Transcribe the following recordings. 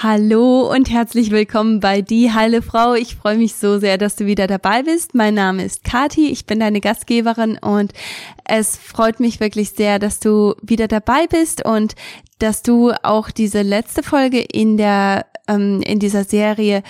Hallo und herzlich willkommen bei Die Heile Frau. Ich freue mich so sehr, dass du wieder dabei bist. Mein Name ist Kati, ich bin deine Gastgeberin und es freut mich wirklich sehr, dass du wieder dabei bist und dass du auch diese letzte Folge in der ähm, in dieser Serie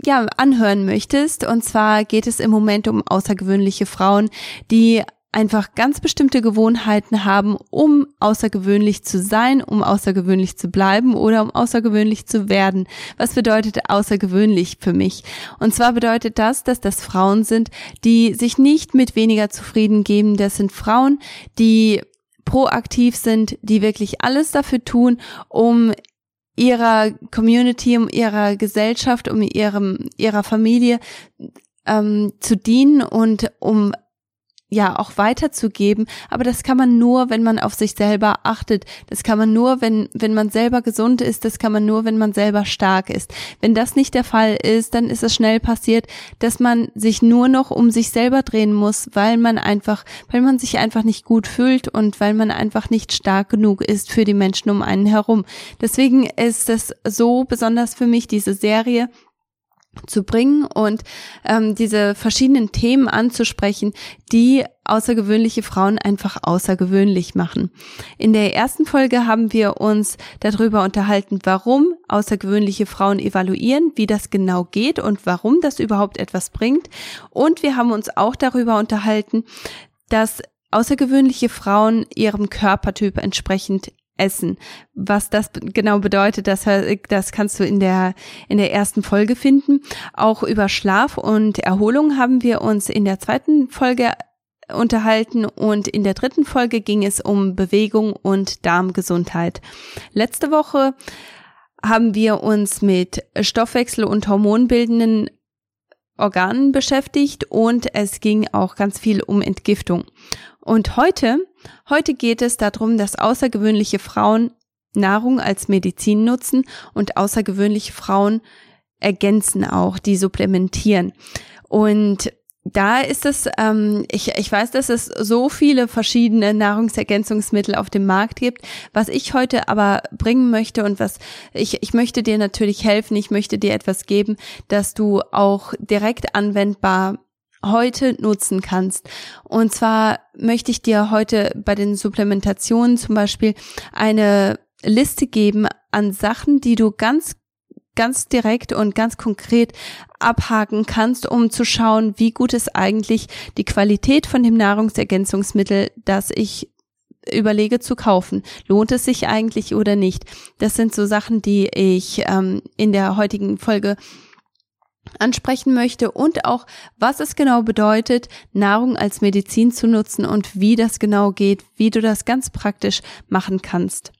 ja anhören möchtest. Und zwar geht es im Moment um außergewöhnliche Frauen, die einfach ganz bestimmte Gewohnheiten haben, um außergewöhnlich zu sein, um außergewöhnlich zu bleiben oder um außergewöhnlich zu werden. Was bedeutet außergewöhnlich für mich? Und zwar bedeutet das, dass das Frauen sind, die sich nicht mit weniger zufrieden geben. Das sind Frauen, die proaktiv sind, die wirklich alles dafür tun, um ihrer Community, um ihrer Gesellschaft, um ihrem, ihrer Familie ähm, zu dienen und um ja auch weiterzugeben, aber das kann man nur, wenn man auf sich selber achtet. Das kann man nur, wenn wenn man selber gesund ist, das kann man nur, wenn man selber stark ist. Wenn das nicht der Fall ist, dann ist es schnell passiert, dass man sich nur noch um sich selber drehen muss, weil man einfach, weil man sich einfach nicht gut fühlt und weil man einfach nicht stark genug ist für die Menschen um einen herum. Deswegen ist es so besonders für mich diese Serie zu bringen und ähm, diese verschiedenen Themen anzusprechen, die außergewöhnliche Frauen einfach außergewöhnlich machen. In der ersten Folge haben wir uns darüber unterhalten, warum außergewöhnliche Frauen evaluieren, wie das genau geht und warum das überhaupt etwas bringt. Und wir haben uns auch darüber unterhalten, dass außergewöhnliche Frauen ihrem Körpertyp entsprechend essen. Was das genau bedeutet, das, das kannst du in der, in der ersten Folge finden. Auch über Schlaf und Erholung haben wir uns in der zweiten Folge unterhalten und in der dritten Folge ging es um Bewegung und Darmgesundheit. Letzte Woche haben wir uns mit Stoffwechsel- und hormonbildenden Organen beschäftigt und es ging auch ganz viel um Entgiftung. Und heute, heute geht es darum, dass außergewöhnliche Frauen Nahrung als Medizin nutzen und außergewöhnliche Frauen ergänzen auch, die supplementieren. Und da ist es, ähm, ich, ich weiß, dass es so viele verschiedene Nahrungsergänzungsmittel auf dem Markt gibt. Was ich heute aber bringen möchte und was ich, ich möchte dir natürlich helfen, ich möchte dir etwas geben, dass du auch direkt anwendbar heute nutzen kannst. Und zwar möchte ich dir heute bei den Supplementationen zum Beispiel eine Liste geben an Sachen, die du ganz ganz direkt und ganz konkret abhaken kannst, um zu schauen, wie gut ist eigentlich die Qualität von dem Nahrungsergänzungsmittel, das ich überlege zu kaufen. Lohnt es sich eigentlich oder nicht? Das sind so Sachen, die ich ähm, in der heutigen Folge ansprechen möchte und auch, was es genau bedeutet, Nahrung als Medizin zu nutzen und wie das genau geht, wie du das ganz praktisch machen kannst.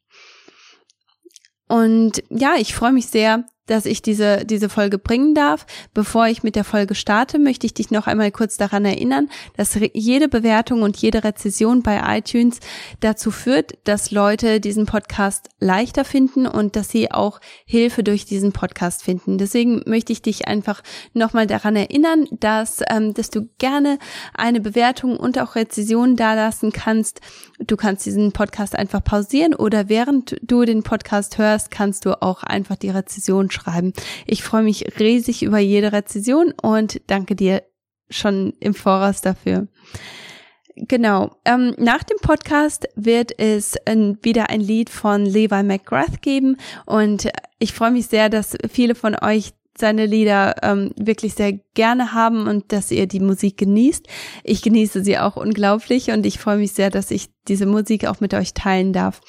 Und ja, ich freue mich sehr, dass ich diese, diese Folge bringen darf. Bevor ich mit der Folge starte, möchte ich dich noch einmal kurz daran erinnern, dass jede Bewertung und jede Rezession bei iTunes dazu führt, dass Leute diesen Podcast leichter finden und dass sie auch Hilfe durch diesen Podcast finden. Deswegen möchte ich dich einfach nochmal daran erinnern, dass, ähm, dass du gerne eine Bewertung und auch Rezession dalassen kannst. Du kannst diesen Podcast einfach pausieren oder während du den Podcast hörst, kannst du auch einfach die Rezession schreiben schreiben. Ich freue mich riesig über jede Rezession und danke dir schon im Voraus dafür. Genau. Ähm, nach dem Podcast wird es äh, wieder ein Lied von Levi McGrath geben und ich freue mich sehr, dass viele von euch seine Lieder ähm, wirklich sehr gerne haben und dass ihr die Musik genießt. Ich genieße sie auch unglaublich und ich freue mich sehr, dass ich diese Musik auch mit euch teilen darf.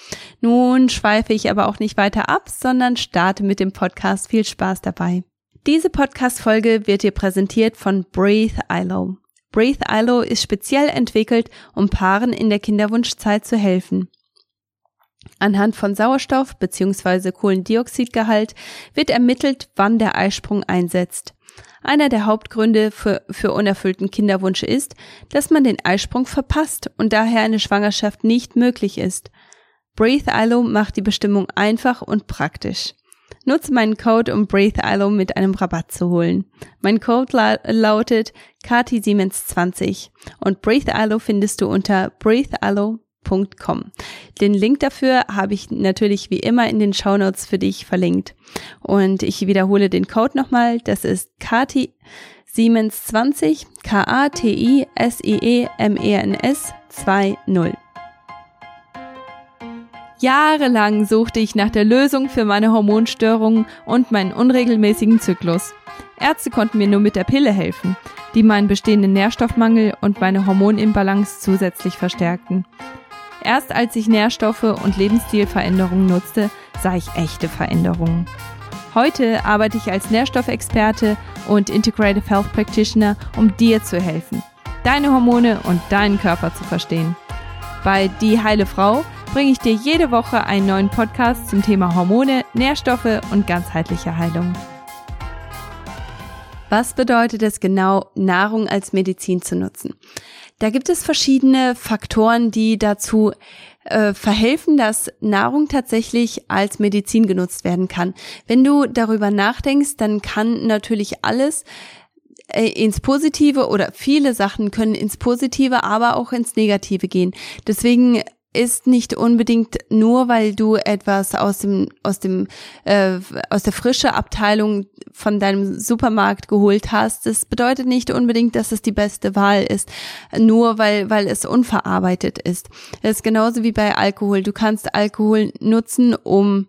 Nun schweife ich aber auch nicht weiter ab, sondern starte mit dem Podcast. Viel Spaß dabei. Diese Podcast-Folge wird dir präsentiert von Breathe ILO. Breathe ILO ist speziell entwickelt, um Paaren in der Kinderwunschzeit zu helfen. Anhand von Sauerstoff bzw. Kohlendioxidgehalt wird ermittelt, wann der Eisprung einsetzt. Einer der Hauptgründe für, für unerfüllten Kinderwunsch ist, dass man den Eisprung verpasst und daher eine Schwangerschaft nicht möglich ist. Breathe ILO macht die Bestimmung einfach und praktisch. Nutze meinen Code, um Breathe ILO mit einem Rabatt zu holen. Mein Code la lautet KT Siemens 20 und Breathe ILO findest du unter breatheilo.com Den Link dafür habe ich natürlich wie immer in den Shownotes für dich verlinkt. Und ich wiederhole den Code nochmal. Das ist Kati Siemens 20 K-A-T-I-S-I-E-M-E-N-S 2.0. Jahrelang suchte ich nach der Lösung für meine Hormonstörungen und meinen unregelmäßigen Zyklus. Ärzte konnten mir nur mit der Pille helfen, die meinen bestehenden Nährstoffmangel und meine Hormonimbalance zusätzlich verstärkten. Erst als ich Nährstoffe und Lebensstilveränderungen nutzte, sah ich echte Veränderungen. Heute arbeite ich als Nährstoffexperte und Integrative Health Practitioner, um dir zu helfen, deine Hormone und deinen Körper zu verstehen. Bei Die Heile Frau bringe ich dir jede Woche einen neuen Podcast zum Thema Hormone, Nährstoffe und ganzheitliche Heilung. Was bedeutet es genau, Nahrung als Medizin zu nutzen? Da gibt es verschiedene Faktoren, die dazu äh, verhelfen, dass Nahrung tatsächlich als Medizin genutzt werden kann. Wenn du darüber nachdenkst, dann kann natürlich alles äh, ins Positive oder viele Sachen können ins Positive, aber auch ins Negative gehen. Deswegen ist nicht unbedingt nur, weil du etwas aus dem aus dem äh, aus der frische Abteilung von deinem Supermarkt geholt hast. Das bedeutet nicht unbedingt, dass es die beste Wahl ist, nur weil weil es unverarbeitet ist. Das ist genauso wie bei Alkohol. Du kannst Alkohol nutzen, um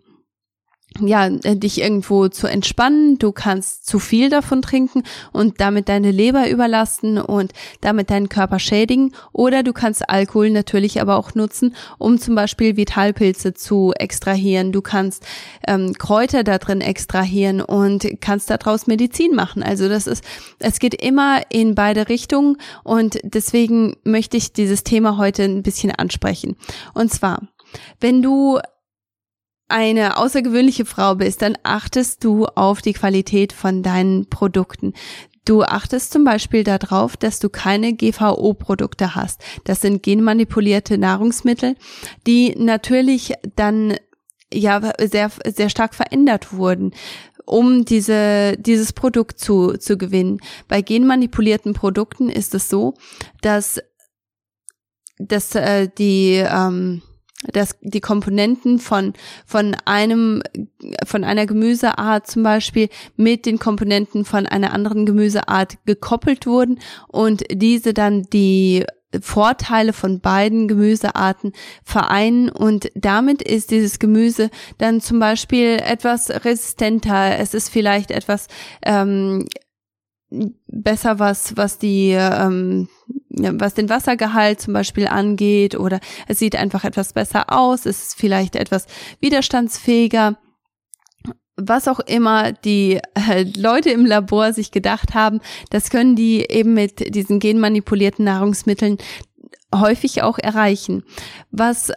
ja, äh, dich irgendwo zu entspannen. Du kannst zu viel davon trinken und damit deine Leber überlasten und damit deinen Körper schädigen. Oder du kannst Alkohol natürlich aber auch nutzen, um zum Beispiel Vitalpilze zu extrahieren. Du kannst ähm, Kräuter da drin extrahieren und kannst daraus Medizin machen. Also das ist, es geht immer in beide Richtungen und deswegen möchte ich dieses Thema heute ein bisschen ansprechen. Und zwar, wenn du eine außergewöhnliche Frau bist, dann achtest du auf die Qualität von deinen Produkten. Du achtest zum Beispiel darauf, dass du keine GVO-Produkte hast. Das sind genmanipulierte Nahrungsmittel, die natürlich dann ja sehr sehr stark verändert wurden um diese, dieses Produkt zu, zu gewinnen. Bei genmanipulierten Produkten ist es so, dass, dass äh, die ähm, dass die Komponenten von, von einem, von einer Gemüseart zum Beispiel mit den Komponenten von einer anderen Gemüseart gekoppelt wurden und diese dann die Vorteile von beiden Gemüsearten vereinen und damit ist dieses Gemüse dann zum Beispiel etwas resistenter. Es ist vielleicht etwas ähm, besser, was was die ähm, was den Wassergehalt zum Beispiel angeht oder es sieht einfach etwas besser aus, es ist vielleicht etwas widerstandsfähiger. Was auch immer die äh, Leute im Labor sich gedacht haben, das können die eben mit diesen genmanipulierten Nahrungsmitteln häufig auch erreichen. Was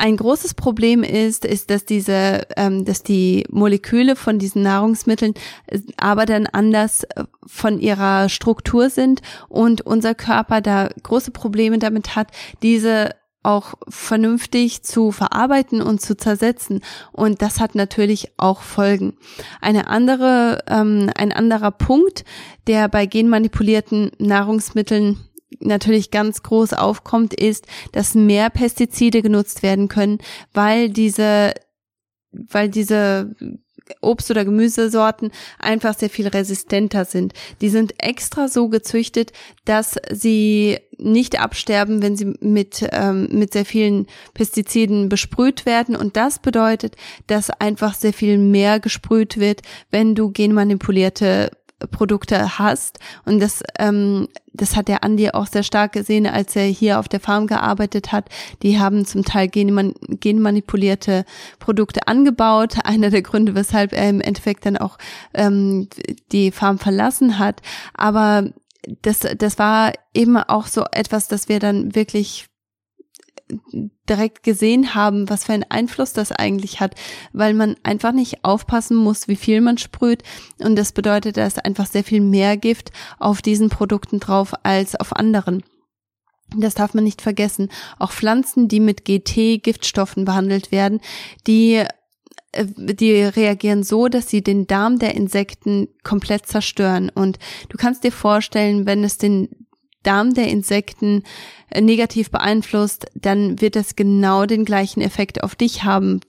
ein großes Problem ist, ist, dass diese, ähm, dass die Moleküle von diesen Nahrungsmitteln äh, aber dann anders äh, von ihrer Struktur sind und unser Körper da große Probleme damit hat, diese auch vernünftig zu verarbeiten und zu zersetzen. Und das hat natürlich auch Folgen. Eine andere, ähm, ein anderer Punkt, der bei genmanipulierten Nahrungsmitteln natürlich ganz groß aufkommt, ist, dass mehr Pestizide genutzt werden können, weil diese, weil diese Obst- oder Gemüsesorten einfach sehr viel resistenter sind. Die sind extra so gezüchtet, dass sie nicht absterben, wenn sie mit, ähm, mit sehr vielen Pestiziden besprüht werden. Und das bedeutet, dass einfach sehr viel mehr gesprüht wird, wenn du genmanipulierte Produkte hast. Und das, ähm, das hat der Andi auch sehr stark gesehen, als er hier auf der Farm gearbeitet hat. Die haben zum Teil genman genmanipulierte Produkte angebaut. Einer der Gründe, weshalb er im Endeffekt dann auch ähm, die Farm verlassen hat. Aber das, das war eben auch so etwas, dass wir dann wirklich direkt gesehen haben, was für einen Einfluss das eigentlich hat, weil man einfach nicht aufpassen muss, wie viel man sprüht. Und das bedeutet, da ist einfach sehr viel mehr Gift auf diesen Produkten drauf als auf anderen. Das darf man nicht vergessen. Auch Pflanzen, die mit GT-Giftstoffen behandelt werden, die äh, die reagieren so, dass sie den Darm der Insekten komplett zerstören. Und du kannst dir vorstellen, wenn es den Darm der Insekten äh, negativ beeinflusst, dann wird das genau den gleichen Effekt auf dich haben,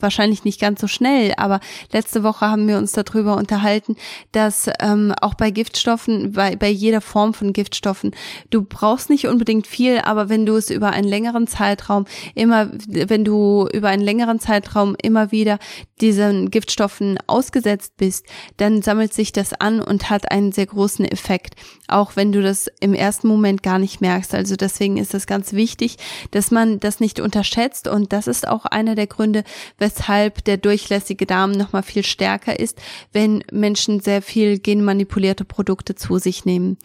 wahrscheinlich nicht ganz so schnell, aber letzte Woche haben wir uns darüber unterhalten, dass ähm, auch bei Giftstoffen, bei, bei jeder Form von Giftstoffen, du brauchst nicht unbedingt viel, aber wenn du es über einen längeren Zeitraum immer, wenn du über einen längeren Zeitraum immer wieder diesen Giftstoffen ausgesetzt bist, dann sammelt sich das an und hat einen sehr großen Effekt, auch wenn du das im ersten Moment gar nicht merkst. Also deswegen ist es ganz wichtig, dass man das nicht unterschätzt und das ist auch einer der Gründe, weshalb der durchlässige Darm nochmal viel stärker ist, wenn Menschen sehr viel genmanipulierte Produkte zu sich nehmen.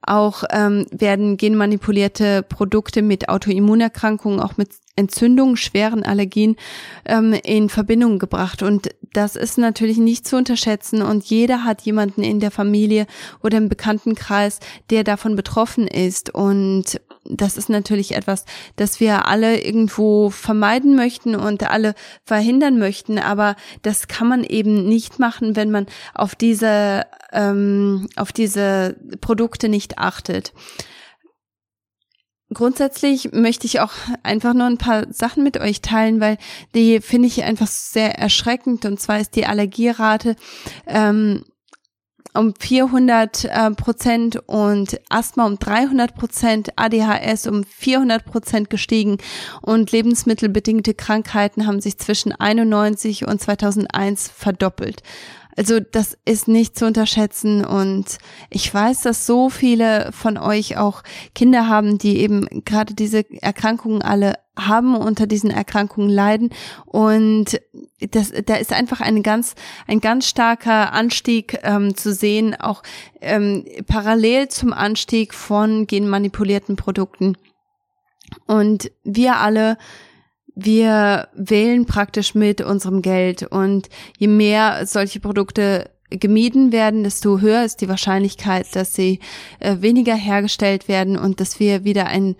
Auch ähm, werden genmanipulierte Produkte mit Autoimmunerkrankungen, auch mit Entzündungen, schweren Allergien ähm, in Verbindung gebracht. Und das ist natürlich nicht zu unterschätzen. Und jeder hat jemanden in der Familie oder im Bekanntenkreis, der davon betroffen ist. Und das ist natürlich etwas, das wir alle irgendwo vermeiden möchten und alle verhindern möchten. Aber das kann man eben nicht machen, wenn man auf diese, ähm, auf diese Produkte nicht achtet. Grundsätzlich möchte ich auch einfach nur ein paar Sachen mit euch teilen, weil die finde ich einfach sehr erschreckend. Und zwar ist die Allergierate ähm, um 400 äh, Prozent und Asthma um 300 Prozent, ADHS um 400 Prozent gestiegen und lebensmittelbedingte Krankheiten haben sich zwischen 91 und 2001 verdoppelt. Also das ist nicht zu unterschätzen und ich weiß, dass so viele von euch auch Kinder haben, die eben gerade diese Erkrankungen alle haben, unter diesen Erkrankungen leiden und das, da ist einfach ein ganz, ein ganz starker Anstieg ähm, zu sehen, auch ähm, parallel zum Anstieg von genmanipulierten Produkten. Und wir alle wir wählen praktisch mit unserem Geld und je mehr solche Produkte gemieden werden, desto höher ist die Wahrscheinlichkeit, dass sie äh, weniger hergestellt werden und dass wir wieder ein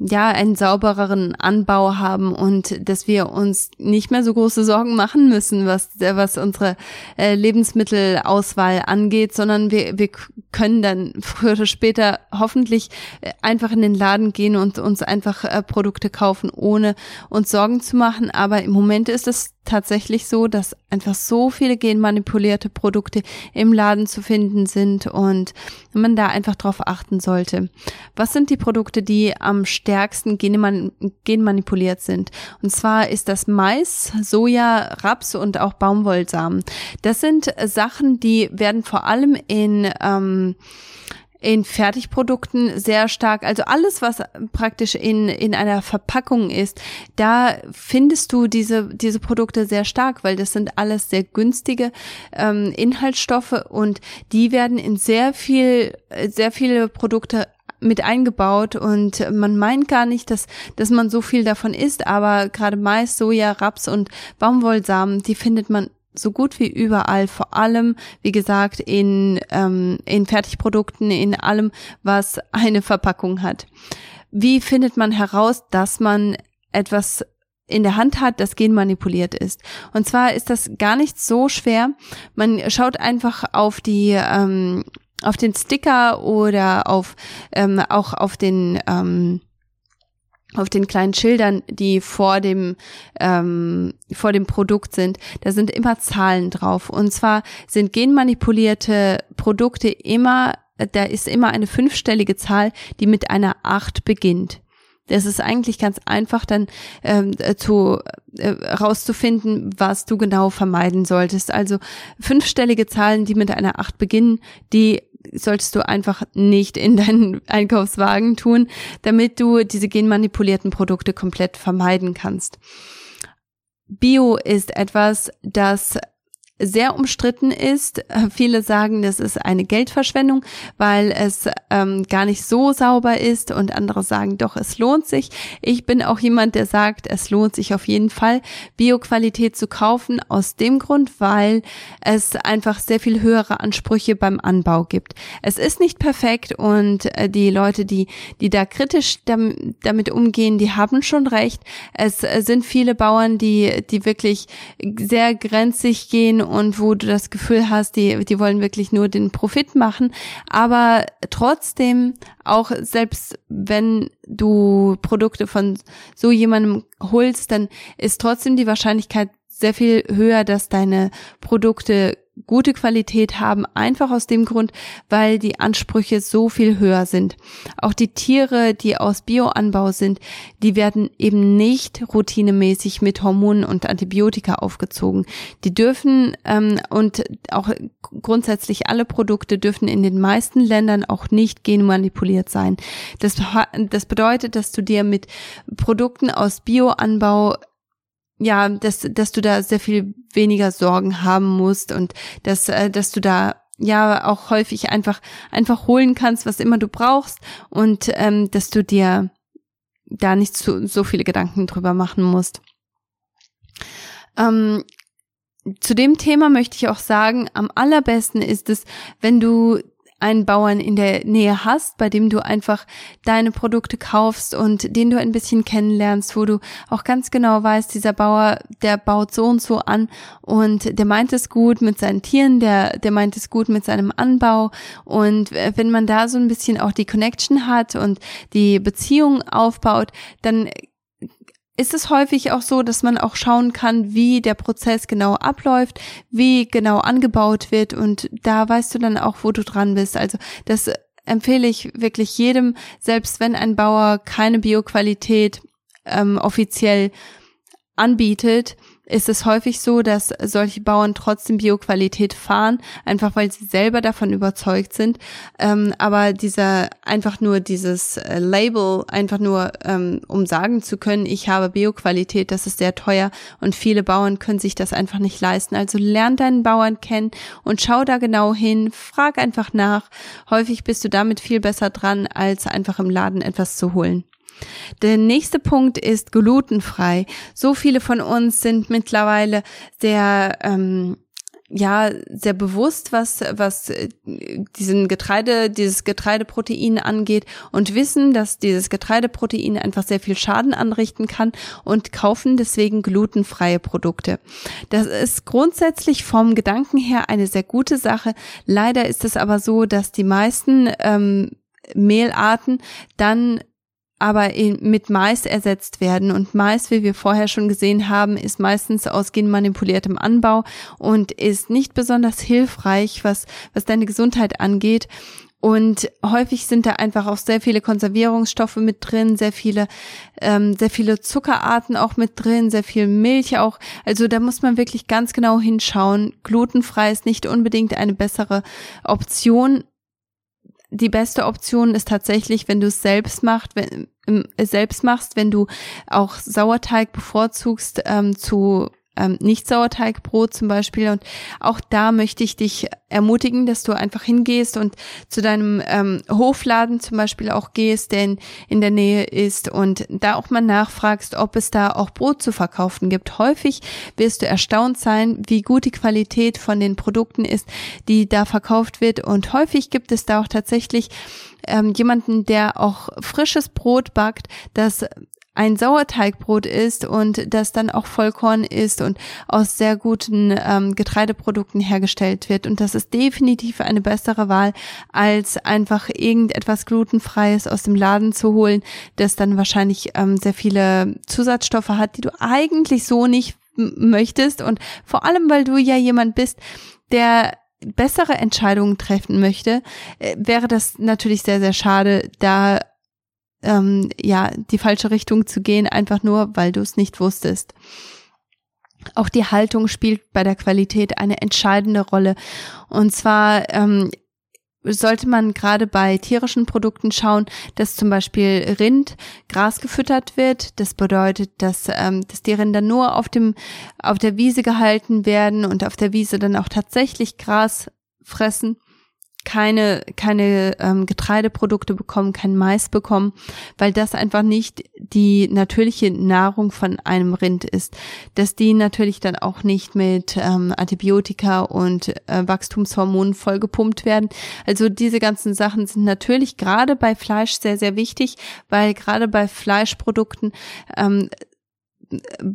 ja, einen saubereren Anbau haben und dass wir uns nicht mehr so große Sorgen machen müssen, was, was unsere äh, Lebensmittelauswahl angeht, sondern wir, wir können dann früher oder später hoffentlich äh, einfach in den Laden gehen und uns einfach äh, Produkte kaufen, ohne uns Sorgen zu machen. Aber im Moment ist es tatsächlich so, dass einfach so viele genmanipulierte Produkte im Laden zu finden sind und man da einfach drauf achten sollte. Was sind die Produkte, die am stärksten genman genmanipuliert sind? Und zwar ist das Mais, Soja, Raps und auch Baumwollsamen. Das sind Sachen, die werden vor allem in ähm, in Fertigprodukten sehr stark, also alles, was praktisch in, in einer Verpackung ist, da findest du diese, diese Produkte sehr stark, weil das sind alles sehr günstige ähm, Inhaltsstoffe und die werden in sehr viel, sehr viele Produkte mit eingebaut und man meint gar nicht, dass, dass man so viel davon isst, aber gerade Mais, Soja, Raps und Baumwollsamen, die findet man so gut wie überall, vor allem, wie gesagt, in, ähm, in Fertigprodukten, in allem, was eine Verpackung hat. Wie findet man heraus, dass man etwas in der Hand hat, das genmanipuliert ist. Und zwar ist das gar nicht so schwer. Man schaut einfach auf die ähm, auf den Sticker oder auf ähm, auch auf den ähm, auf den kleinen Schildern, die vor dem ähm, vor dem Produkt sind, da sind immer Zahlen drauf. Und zwar sind genmanipulierte Produkte immer, da ist immer eine fünfstellige Zahl, die mit einer acht beginnt. Das ist eigentlich ganz einfach dann ähm, zu äh, rauszufinden, was du genau vermeiden solltest. Also fünfstellige Zahlen, die mit einer acht beginnen, die solltest du einfach nicht in deinen Einkaufswagen tun, damit du diese genmanipulierten Produkte komplett vermeiden kannst. Bio ist etwas, das sehr umstritten ist. Viele sagen, das ist eine Geldverschwendung, weil es ähm, gar nicht so sauber ist und andere sagen, doch, es lohnt sich. Ich bin auch jemand, der sagt, es lohnt sich auf jeden Fall, Bioqualität zu kaufen, aus dem Grund, weil es einfach sehr viel höhere Ansprüche beim Anbau gibt. Es ist nicht perfekt und äh, die Leute, die, die da kritisch damit umgehen, die haben schon recht. Es sind viele Bauern, die, die wirklich sehr grenzig gehen und wo du das Gefühl hast, die, die wollen wirklich nur den Profit machen. Aber trotzdem, auch selbst wenn du Produkte von so jemandem holst, dann ist trotzdem die Wahrscheinlichkeit sehr viel höher, dass deine Produkte gute Qualität haben, einfach aus dem Grund, weil die Ansprüche so viel höher sind. Auch die Tiere, die aus Bioanbau sind, die werden eben nicht routinemäßig mit Hormonen und Antibiotika aufgezogen. Die dürfen ähm, und auch grundsätzlich alle Produkte dürfen in den meisten Ländern auch nicht genmanipuliert sein. Das, das bedeutet, dass du dir mit Produkten aus Bioanbau ja, dass, dass du da sehr viel weniger Sorgen haben musst und dass, äh, dass du da ja auch häufig einfach einfach holen kannst, was immer du brauchst und ähm, dass du dir da nicht so, so viele Gedanken drüber machen musst. Ähm, zu dem Thema möchte ich auch sagen, am allerbesten ist es, wenn du einen Bauern in der Nähe hast, bei dem du einfach deine Produkte kaufst und den du ein bisschen kennenlernst, wo du auch ganz genau weißt, dieser Bauer, der baut so und so an und der meint es gut mit seinen Tieren, der, der meint es gut mit seinem Anbau. Und wenn man da so ein bisschen auch die Connection hat und die Beziehung aufbaut, dann ist es häufig auch so, dass man auch schauen kann, wie der Prozess genau abläuft, wie genau angebaut wird und da weißt du dann auch, wo du dran bist. Also das empfehle ich wirklich jedem, selbst wenn ein Bauer keine Bioqualität ähm, offiziell anbietet, ist es häufig so, dass solche Bauern trotzdem Bioqualität fahren, einfach weil sie selber davon überzeugt sind. Ähm, aber dieser einfach nur dieses äh, Label, einfach nur ähm, um sagen zu können, ich habe Bioqualität, das ist sehr teuer und viele Bauern können sich das einfach nicht leisten. Also lern deinen Bauern kennen und schau da genau hin, frag einfach nach. Häufig bist du damit viel besser dran, als einfach im Laden etwas zu holen. Der nächste Punkt ist glutenfrei. So viele von uns sind mittlerweile sehr ähm, ja sehr bewusst, was was äh, diesen Getreide, dieses Getreideprotein angeht und wissen, dass dieses Getreideprotein einfach sehr viel Schaden anrichten kann und kaufen deswegen glutenfreie Produkte. Das ist grundsätzlich vom Gedanken her eine sehr gute Sache. Leider ist es aber so, dass die meisten ähm, Mehlarten dann aber mit Mais ersetzt werden. Und Mais, wie wir vorher schon gesehen haben, ist meistens aus genmanipuliertem Anbau und ist nicht besonders hilfreich, was, was deine Gesundheit angeht. Und häufig sind da einfach auch sehr viele Konservierungsstoffe mit drin, sehr viele, ähm, sehr viele Zuckerarten auch mit drin, sehr viel Milch auch. Also da muss man wirklich ganz genau hinschauen. Glutenfrei ist nicht unbedingt eine bessere Option, die beste Option ist tatsächlich, wenn du es selbst machst, wenn, selbst machst, wenn du auch Sauerteig bevorzugst ähm, zu ähm, nicht Sauerteigbrot zum Beispiel. Und auch da möchte ich dich ermutigen, dass du einfach hingehst und zu deinem ähm, Hofladen zum Beispiel auch gehst, der in, in der Nähe ist und da auch mal nachfragst, ob es da auch Brot zu verkaufen gibt. Häufig wirst du erstaunt sein, wie gut die Qualität von den Produkten ist, die da verkauft wird. Und häufig gibt es da auch tatsächlich ähm, jemanden, der auch frisches Brot backt, das ein Sauerteigbrot ist und das dann auch Vollkorn ist und aus sehr guten ähm, Getreideprodukten hergestellt wird. Und das ist definitiv eine bessere Wahl, als einfach irgendetwas glutenfreies aus dem Laden zu holen, das dann wahrscheinlich ähm, sehr viele Zusatzstoffe hat, die du eigentlich so nicht möchtest. Und vor allem, weil du ja jemand bist, der bessere Entscheidungen treffen möchte, äh, wäre das natürlich sehr, sehr schade, da ähm, ja die falsche Richtung zu gehen, einfach nur, weil du es nicht wusstest. Auch die Haltung spielt bei der Qualität eine entscheidende Rolle. Und zwar ähm, sollte man gerade bei tierischen Produkten schauen, dass zum Beispiel Rind Gras gefüttert wird. Das bedeutet, dass, ähm, dass die Rinder nur auf dem auf der Wiese gehalten werden und auf der Wiese dann auch tatsächlich Gras fressen keine, keine ähm, Getreideprodukte bekommen, kein Mais bekommen, weil das einfach nicht die natürliche Nahrung von einem Rind ist. Dass die natürlich dann auch nicht mit ähm, Antibiotika und äh, Wachstumshormonen vollgepumpt werden. Also diese ganzen Sachen sind natürlich gerade bei Fleisch sehr, sehr wichtig, weil gerade bei Fleischprodukten ähm,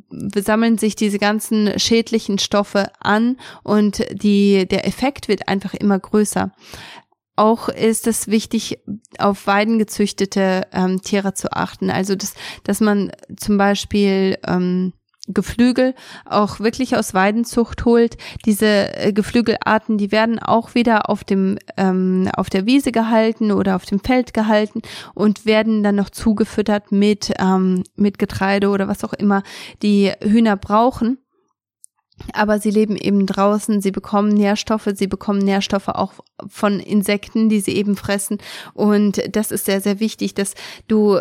sammeln sich diese ganzen schädlichen Stoffe an und die, der Effekt wird einfach immer größer. Auch ist es wichtig, auf Weiden gezüchtete ähm, Tiere zu achten. Also, dass, dass man zum Beispiel ähm, Geflügel auch wirklich aus Weidenzucht holt. Diese äh, Geflügelarten, die werden auch wieder auf dem ähm, auf der Wiese gehalten oder auf dem Feld gehalten und werden dann noch zugefüttert mit ähm, mit Getreide oder was auch immer die Hühner brauchen aber sie leben eben draußen, sie bekommen Nährstoffe, sie bekommen Nährstoffe auch von Insekten, die sie eben fressen. Und das ist sehr, sehr wichtig, dass du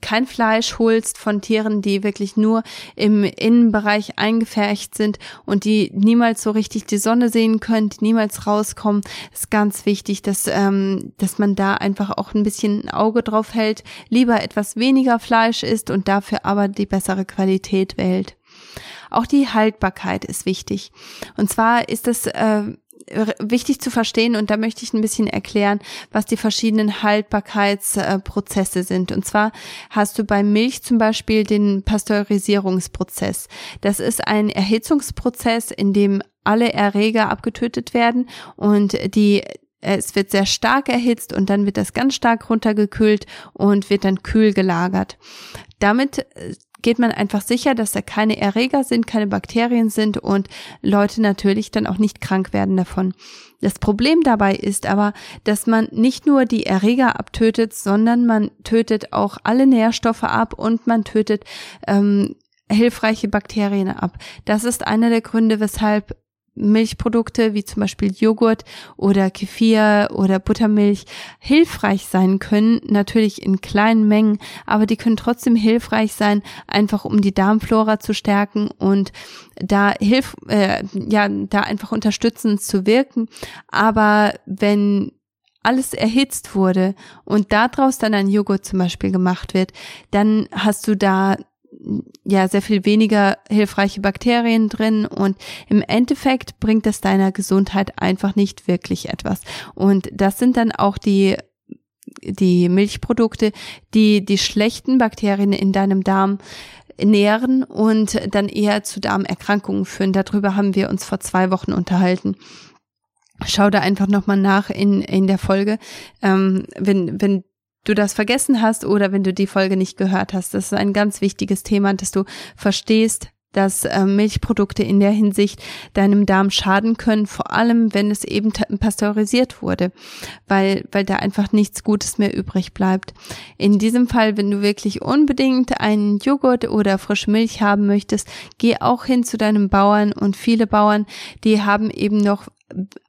kein Fleisch holst von Tieren, die wirklich nur im Innenbereich eingefärcht sind und die niemals so richtig die Sonne sehen können, die niemals rauskommen. Das ist ganz wichtig, dass, ähm, dass man da einfach auch ein bisschen ein Auge drauf hält, lieber etwas weniger Fleisch isst und dafür aber die bessere Qualität wählt. Auch die Haltbarkeit ist wichtig. Und zwar ist es äh, wichtig zu verstehen und da möchte ich ein bisschen erklären, was die verschiedenen Haltbarkeitsprozesse sind. Und zwar hast du bei Milch zum Beispiel den Pasteurisierungsprozess. Das ist ein Erhitzungsprozess, in dem alle Erreger abgetötet werden und die es wird sehr stark erhitzt und dann wird das ganz stark runtergekühlt und wird dann kühl gelagert. Damit äh, geht man einfach sicher, dass da keine Erreger sind, keine Bakterien sind und Leute natürlich dann auch nicht krank werden davon. Das Problem dabei ist aber, dass man nicht nur die Erreger abtötet, sondern man tötet auch alle Nährstoffe ab und man tötet ähm, hilfreiche Bakterien ab. Das ist einer der Gründe, weshalb Milchprodukte wie zum Beispiel Joghurt oder Kefir oder Buttermilch hilfreich sein können, natürlich in kleinen Mengen, aber die können trotzdem hilfreich sein, einfach um die Darmflora zu stärken und da hilf äh, ja da einfach unterstützend zu wirken. Aber wenn alles erhitzt wurde und daraus dann ein Joghurt zum Beispiel gemacht wird, dann hast du da ja sehr viel weniger hilfreiche Bakterien drin und im Endeffekt bringt es deiner Gesundheit einfach nicht wirklich etwas. Und das sind dann auch die die Milchprodukte, die die schlechten Bakterien in deinem Darm nähren und dann eher zu Darmerkrankungen führen. Darüber haben wir uns vor zwei Wochen unterhalten. Schau da einfach nochmal nach in, in der Folge. Ähm, wenn, wenn du das vergessen hast oder wenn du die Folge nicht gehört hast. Das ist ein ganz wichtiges Thema, dass du verstehst, dass äh, Milchprodukte in der Hinsicht deinem Darm schaden können, vor allem wenn es eben pasteurisiert wurde, weil, weil da einfach nichts Gutes mehr übrig bleibt. In diesem Fall, wenn du wirklich unbedingt einen Joghurt oder frische Milch haben möchtest, geh auch hin zu deinem Bauern und viele Bauern, die haben eben noch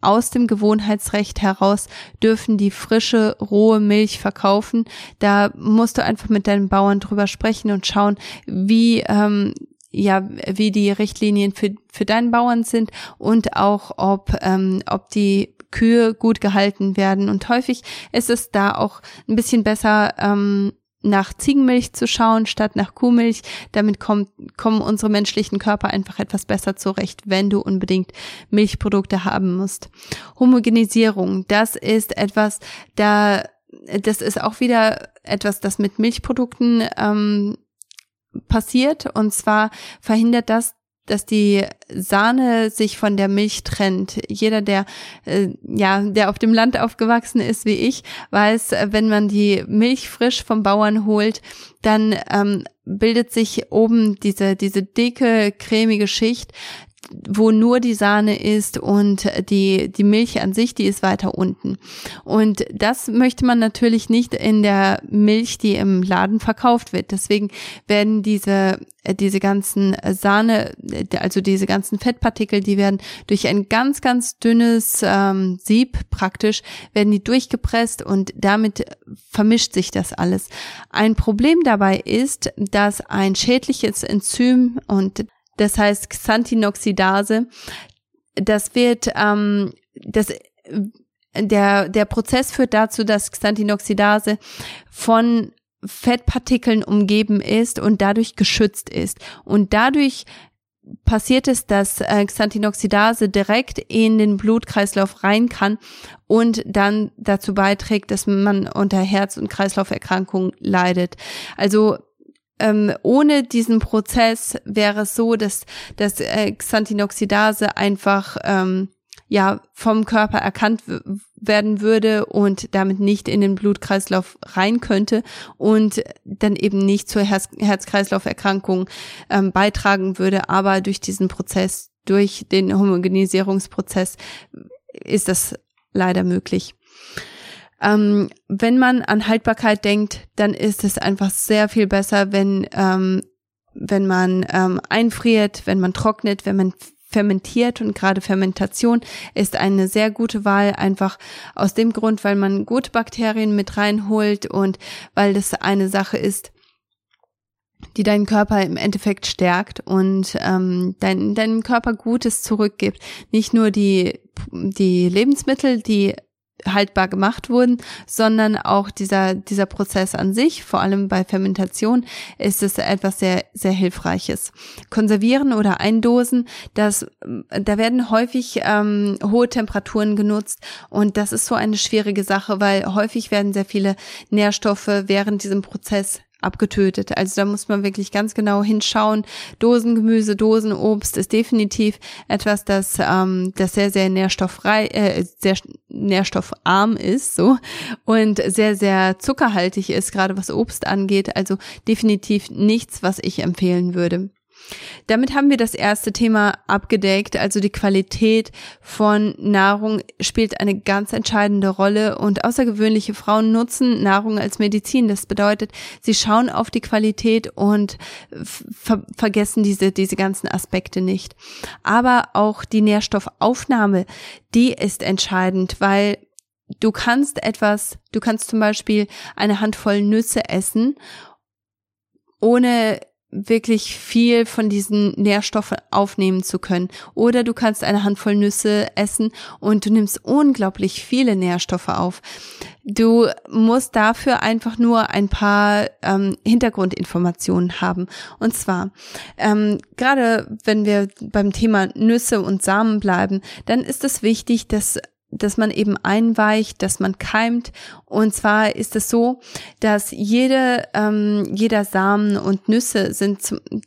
aus dem Gewohnheitsrecht heraus dürfen die frische, rohe Milch verkaufen. Da musst du einfach mit deinen Bauern drüber sprechen und schauen, wie, ähm, ja, wie die Richtlinien für, für deinen Bauern sind und auch, ob, ähm, ob die Kühe gut gehalten werden. Und häufig ist es da auch ein bisschen besser, ähm, nach Ziegenmilch zu schauen statt nach Kuhmilch. Damit kommt, kommen unsere menschlichen Körper einfach etwas besser zurecht, wenn du unbedingt Milchprodukte haben musst. Homogenisierung, das ist etwas, da das ist auch wieder etwas, das mit Milchprodukten ähm, passiert. Und zwar verhindert das, dass die Sahne sich von der Milch trennt. Jeder, der äh, ja, der auf dem Land aufgewachsen ist wie ich, weiß, wenn man die Milch frisch vom Bauern holt, dann ähm, bildet sich oben diese diese dicke cremige Schicht, wo nur die Sahne ist und die, die Milch an sich, die ist weiter unten. Und das möchte man natürlich nicht in der Milch, die im Laden verkauft wird. Deswegen werden diese, diese ganzen Sahne, also diese ganzen Fettpartikel, die werden durch ein ganz, ganz dünnes ähm, Sieb praktisch, werden die durchgepresst und damit vermischt sich das alles. Ein Problem dabei ist, dass ein schädliches Enzym und das heißt Xanthinoxidase. Das wird, ähm, das, der, der Prozess führt dazu, dass Xanthinoxidase von Fettpartikeln umgeben ist und dadurch geschützt ist. Und dadurch passiert es, dass äh, Xanthinoxidase direkt in den Blutkreislauf rein kann und dann dazu beiträgt, dass man unter Herz- und Kreislauferkrankungen leidet. Also ähm, ohne diesen Prozess wäre es so, dass, dass äh, Xanthinoxidase einfach ähm, ja vom Körper erkannt werden würde und damit nicht in den Blutkreislauf rein könnte und dann eben nicht zur Herz Herz-Kreislauf-Erkrankung ähm, beitragen würde, aber durch diesen Prozess, durch den Homogenisierungsprozess ist das leider möglich. Ähm, wenn man an Haltbarkeit denkt, dann ist es einfach sehr viel besser, wenn, ähm, wenn man ähm, einfriert, wenn man trocknet, wenn man fermentiert und gerade Fermentation ist eine sehr gute Wahl, einfach aus dem Grund, weil man gute Bakterien mit reinholt und weil das eine Sache ist, die deinen Körper im Endeffekt stärkt und ähm, dein, deinem Körper Gutes zurückgibt. Nicht nur die, die Lebensmittel, die haltbar gemacht wurden, sondern auch dieser, dieser Prozess an sich, vor allem bei Fermentation, ist es etwas sehr, sehr Hilfreiches. Konservieren oder eindosen, das, da werden häufig ähm, hohe Temperaturen genutzt und das ist so eine schwierige Sache, weil häufig werden sehr viele Nährstoffe während diesem Prozess abgetötet. Also da muss man wirklich ganz genau hinschauen. Dosengemüse, Dosenobst ist definitiv etwas, das, ähm, das sehr, sehr nährstofffrei, äh, sehr nährstoffarm ist, so und sehr, sehr zuckerhaltig ist, gerade was Obst angeht. Also definitiv nichts, was ich empfehlen würde. Damit haben wir das erste Thema abgedeckt, also die Qualität von Nahrung spielt eine ganz entscheidende Rolle und außergewöhnliche Frauen nutzen Nahrung als Medizin. Das bedeutet, sie schauen auf die Qualität und ver vergessen diese, diese ganzen Aspekte nicht. Aber auch die Nährstoffaufnahme, die ist entscheidend, weil du kannst etwas, du kannst zum Beispiel eine Handvoll Nüsse essen ohne wirklich viel von diesen Nährstoffen aufnehmen zu können. Oder du kannst eine Handvoll Nüsse essen und du nimmst unglaublich viele Nährstoffe auf. Du musst dafür einfach nur ein paar ähm, Hintergrundinformationen haben. Und zwar, ähm, gerade wenn wir beim Thema Nüsse und Samen bleiben, dann ist es wichtig, dass dass man eben einweicht, dass man keimt. Und zwar ist es so, dass jede, ähm, jeder Samen und Nüsse sind,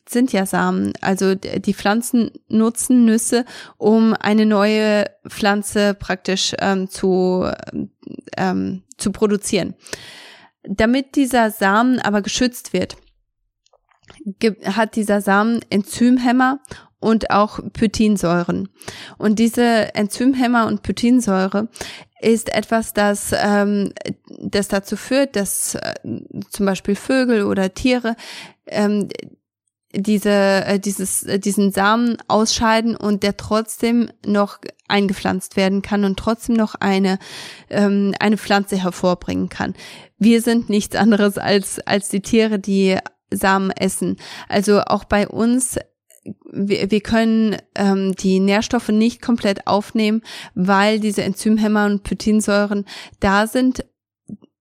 sind ja Samen. Also die Pflanzen nutzen Nüsse, um eine neue Pflanze praktisch ähm, zu, ähm, zu produzieren. Damit dieser Samen aber geschützt wird, hat dieser Samen Enzymhämmer und auch Pythinsäuren. Und diese Enzymhämmer und Pythinsäure ist etwas, das, ähm, das dazu führt, dass äh, zum Beispiel Vögel oder Tiere ähm, diese, äh, dieses, äh, diesen Samen ausscheiden und der trotzdem noch eingepflanzt werden kann und trotzdem noch eine, ähm, eine Pflanze hervorbringen kann. Wir sind nichts anderes als, als die Tiere, die Samen essen. Also auch bei uns wir, wir können ähm, die Nährstoffe nicht komplett aufnehmen, weil diese Enzymhämmer und Pythinsäuren da sind.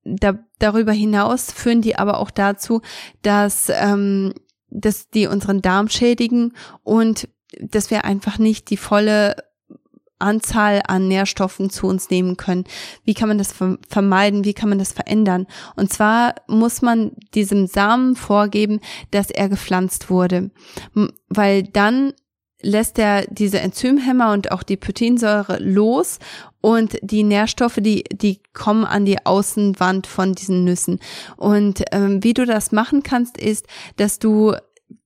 Da, darüber hinaus führen die aber auch dazu, dass, ähm, dass die unseren Darm schädigen und dass wir einfach nicht die volle Anzahl an Nährstoffen zu uns nehmen können. Wie kann man das vermeiden? Wie kann man das verändern? Und zwar muss man diesem Samen vorgeben, dass er gepflanzt wurde, weil dann lässt er diese Enzymhämmer und auch die Proteinsäure los und die Nährstoffe, die, die kommen an die Außenwand von diesen Nüssen. Und ähm, wie du das machen kannst, ist, dass du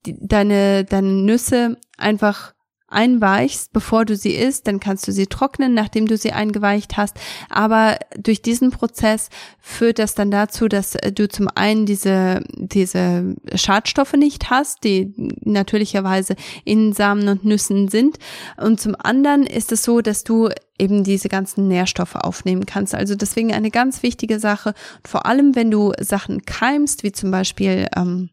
die, deine, deine Nüsse einfach einweichst, bevor du sie isst, dann kannst du sie trocknen, nachdem du sie eingeweicht hast. Aber durch diesen Prozess führt das dann dazu, dass du zum einen diese, diese Schadstoffe nicht hast, die natürlicherweise in Samen und Nüssen sind. Und zum anderen ist es so, dass du eben diese ganzen Nährstoffe aufnehmen kannst. Also deswegen eine ganz wichtige Sache. Vor allem, wenn du Sachen keimst, wie zum Beispiel ähm,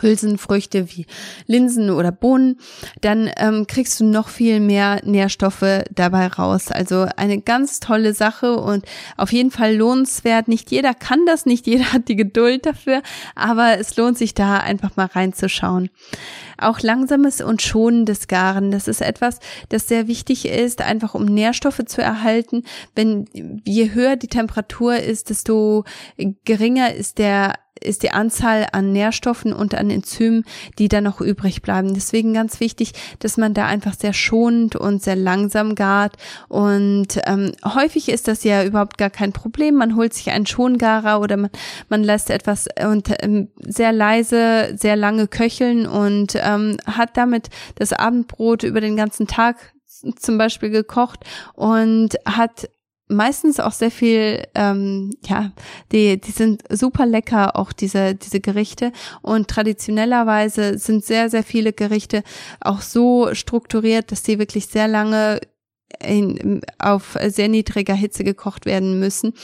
Hülsenfrüchte wie Linsen oder Bohnen, dann ähm, kriegst du noch viel mehr Nährstoffe dabei raus. Also eine ganz tolle Sache und auf jeden Fall lohnenswert. Nicht jeder kann das, nicht jeder hat die Geduld dafür, aber es lohnt sich da einfach mal reinzuschauen. Auch langsames und schonendes Garen, das ist etwas, das sehr wichtig ist, einfach um Nährstoffe zu erhalten. Wenn je höher die Temperatur ist, desto geringer ist der ist die Anzahl an Nährstoffen und an Enzymen, die dann noch übrig bleiben. Deswegen ganz wichtig, dass man da einfach sehr schonend und sehr langsam gart. Und ähm, häufig ist das ja überhaupt gar kein Problem. Man holt sich einen Schongarer oder man, man lässt etwas und ähm, sehr leise, sehr lange köcheln und ähm, hat damit das Abendbrot über den ganzen Tag zum Beispiel gekocht und hat meistens auch sehr viel, ähm, ja, die, die sind super lecker, auch diese, diese Gerichte. Und traditionellerweise sind sehr, sehr viele Gerichte auch so strukturiert, dass die wirklich sehr lange in, auf sehr niedriger Hitze gekocht werden müssen.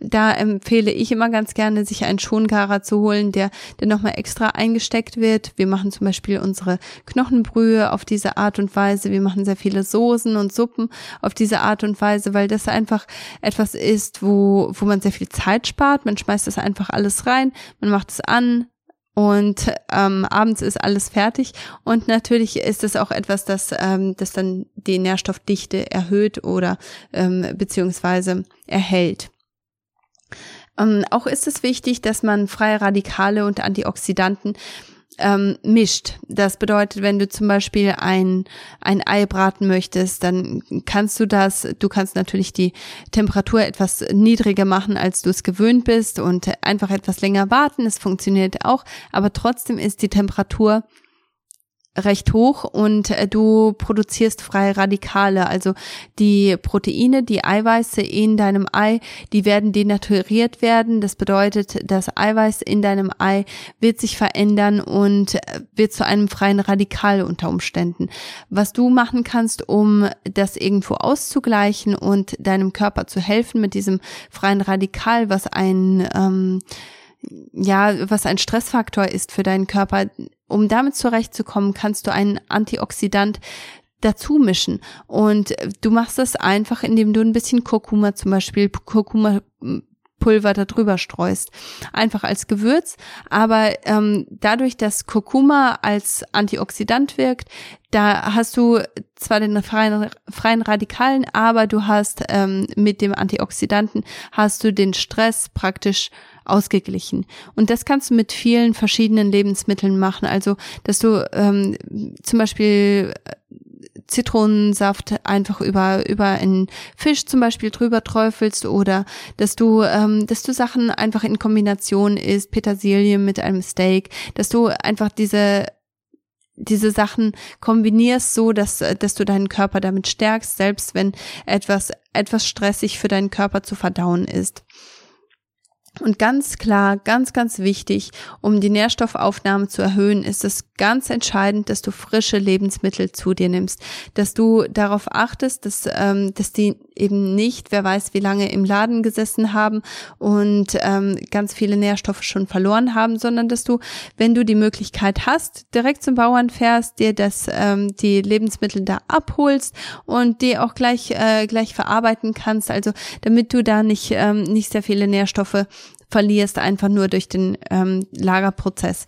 Da empfehle ich immer ganz gerne, sich einen Schongarer zu holen, der, der nochmal extra eingesteckt wird. Wir machen zum Beispiel unsere Knochenbrühe auf diese Art und Weise. Wir machen sehr viele Soßen und Suppen auf diese Art und Weise, weil das einfach etwas ist, wo, wo man sehr viel Zeit spart. Man schmeißt das einfach alles rein, man macht es an, und ähm, abends ist alles fertig und natürlich ist es auch etwas, das, ähm, das dann die Nährstoffdichte erhöht oder ähm, beziehungsweise erhält. Ähm, auch ist es wichtig, dass man freie Radikale und Antioxidanten ähm, mischt. Das bedeutet, wenn du zum Beispiel ein, ein Ei braten möchtest, dann kannst du das, du kannst natürlich die Temperatur etwas niedriger machen, als du es gewöhnt bist und einfach etwas länger warten. Es funktioniert auch, aber trotzdem ist die Temperatur recht hoch und äh, du produzierst freie Radikale. Also die Proteine, die Eiweiße in deinem Ei, die werden denaturiert werden. Das bedeutet, das Eiweiß in deinem Ei wird sich verändern und äh, wird zu einem freien Radikal unter Umständen. Was du machen kannst, um das irgendwo auszugleichen und deinem Körper zu helfen mit diesem freien Radikal, was ein ähm, ja, was ein Stressfaktor ist für deinen Körper, um damit zurechtzukommen, kannst du einen Antioxidant dazu mischen. Und du machst das einfach, indem du ein bisschen Kurkuma zum Beispiel, Kurkuma Pulver darüber streust. Einfach als Gewürz, aber ähm, dadurch, dass Kurkuma als Antioxidant wirkt, da hast du zwar den freien, freien Radikalen, aber du hast ähm, mit dem Antioxidanten hast du den Stress praktisch ausgeglichen. Und das kannst du mit vielen verschiedenen Lebensmitteln machen. Also, dass du ähm, zum Beispiel äh, Zitronensaft einfach über über einen Fisch zum Beispiel drüber träufelst oder dass du ähm, dass du Sachen einfach in Kombination isst Petersilie mit einem Steak, dass du einfach diese diese Sachen kombinierst so, dass, dass du deinen Körper damit stärkst, selbst wenn etwas, etwas stressig für deinen Körper zu verdauen ist. Und ganz klar, ganz, ganz wichtig, um die Nährstoffaufnahme zu erhöhen, ist es ganz entscheidend, dass du frische Lebensmittel zu dir nimmst, dass du darauf achtest, dass, ähm, dass die eben nicht, wer weiß, wie lange im Laden gesessen haben und ähm, ganz viele Nährstoffe schon verloren haben, sondern dass du, wenn du die Möglichkeit hast, direkt zum Bauern fährst, dir das, ähm, die Lebensmittel da abholst und die auch gleich, äh, gleich verarbeiten kannst, also damit du da nicht, ähm, nicht sehr viele Nährstoffe verlierst, einfach nur durch den ähm, Lagerprozess.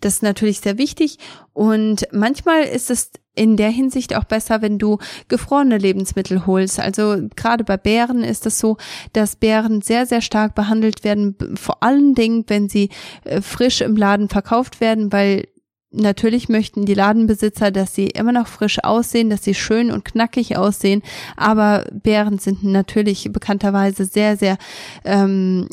Das ist natürlich sehr wichtig und manchmal ist es in der Hinsicht auch besser, wenn du gefrorene Lebensmittel holst. Also gerade bei Bären ist es so, dass Bären sehr, sehr stark behandelt werden, vor allen Dingen, wenn sie äh, frisch im Laden verkauft werden, weil Natürlich möchten die Ladenbesitzer, dass sie immer noch frisch aussehen, dass sie schön und knackig aussehen, aber Bären sind natürlich bekannterweise sehr, sehr ähm,